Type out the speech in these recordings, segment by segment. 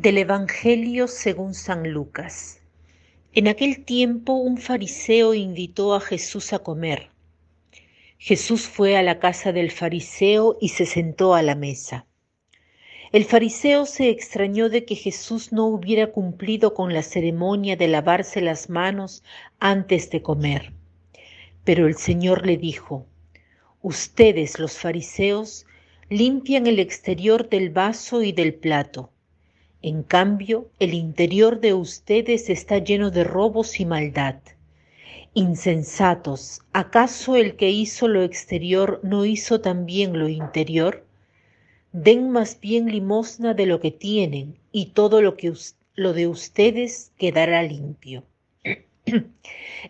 Del Evangelio según San Lucas. En aquel tiempo un fariseo invitó a Jesús a comer. Jesús fue a la casa del fariseo y se sentó a la mesa. El fariseo se extrañó de que Jesús no hubiera cumplido con la ceremonia de lavarse las manos antes de comer. Pero el Señor le dijo, Ustedes los fariseos limpian el exterior del vaso y del plato en cambio, el interior de ustedes está lleno de robos y maldad. Insensatos, ¿acaso el que hizo lo exterior no hizo también lo interior? Den más bien limosna de lo que tienen y todo lo que lo de ustedes quedará limpio.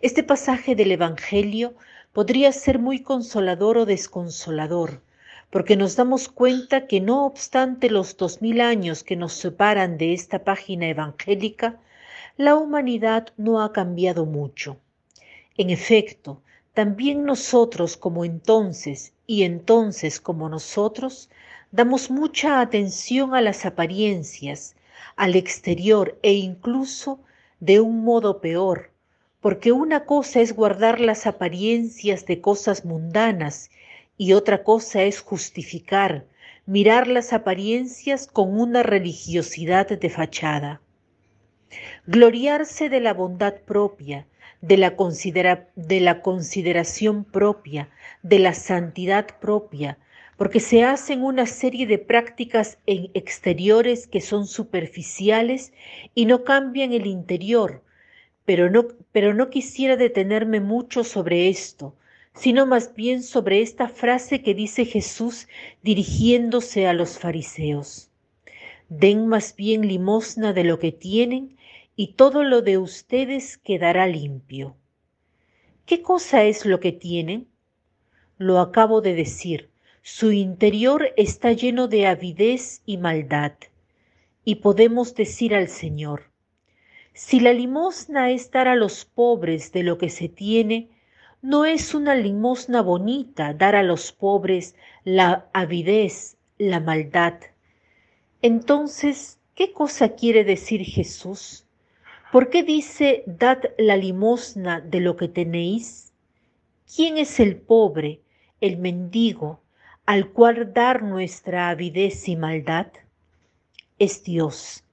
Este pasaje del Evangelio podría ser muy consolador o desconsolador, porque nos damos cuenta que no obstante los dos mil años que nos separan de esta página evangélica, la humanidad no ha cambiado mucho. En efecto, también nosotros como entonces y entonces como nosotros, damos mucha atención a las apariencias, al exterior e incluso de un modo peor, porque una cosa es guardar las apariencias de cosas mundanas y otra cosa es justificar, mirar las apariencias con una religiosidad de fachada. Gloriarse de la bondad propia, de la, de la consideración propia, de la santidad propia, porque se hacen una serie de prácticas en exteriores que son superficiales y no cambian el interior, pero no, pero no quisiera detenerme mucho sobre esto, sino más bien sobre esta frase que dice Jesús dirigiéndose a los fariseos. Den más bien limosna de lo que tienen y todo lo de ustedes quedará limpio. ¿Qué cosa es lo que tienen? Lo acabo de decir, su interior está lleno de avidez y maldad. Y podemos decir al Señor, si la limosna es dar a los pobres de lo que se tiene, no es una limosna bonita dar a los pobres la avidez, la maldad. Entonces, ¿qué cosa quiere decir Jesús? ¿Por qué dice dad la limosna de lo que tenéis? ¿Quién es el pobre, el mendigo, al cual dar nuestra avidez y maldad? Es Dios.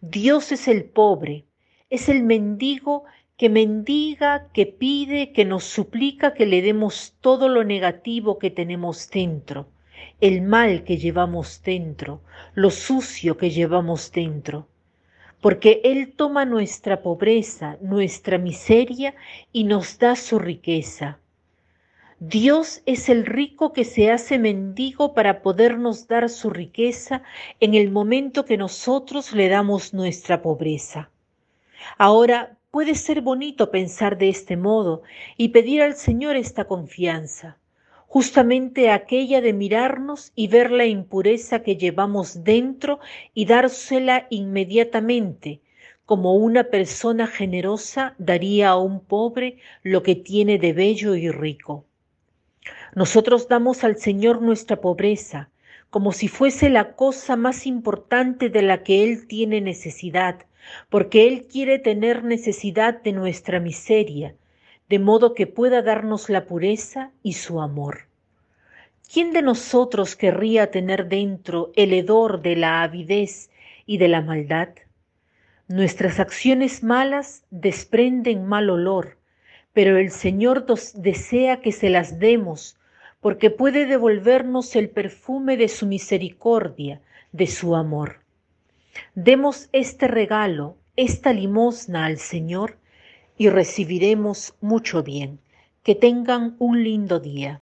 Dios es el pobre, es el mendigo que mendiga, que pide, que nos suplica que le demos todo lo negativo que tenemos dentro, el mal que llevamos dentro, lo sucio que llevamos dentro. Porque Él toma nuestra pobreza, nuestra miseria y nos da su riqueza. Dios es el rico que se hace mendigo para podernos dar su riqueza en el momento que nosotros le damos nuestra pobreza. Ahora Puede ser bonito pensar de este modo y pedir al Señor esta confianza, justamente aquella de mirarnos y ver la impureza que llevamos dentro y dársela inmediatamente, como una persona generosa daría a un pobre lo que tiene de bello y rico. Nosotros damos al Señor nuestra pobreza, como si fuese la cosa más importante de la que Él tiene necesidad, porque Él quiere tener necesidad de nuestra miseria, de modo que pueda darnos la pureza y su amor. ¿Quién de nosotros querría tener dentro el hedor de la avidez y de la maldad? Nuestras acciones malas desprenden mal olor, pero el Señor desea que se las demos, porque puede devolvernos el perfume de su misericordia, de su amor. Demos este regalo, esta limosna al Señor y recibiremos mucho bien. Que tengan un lindo día.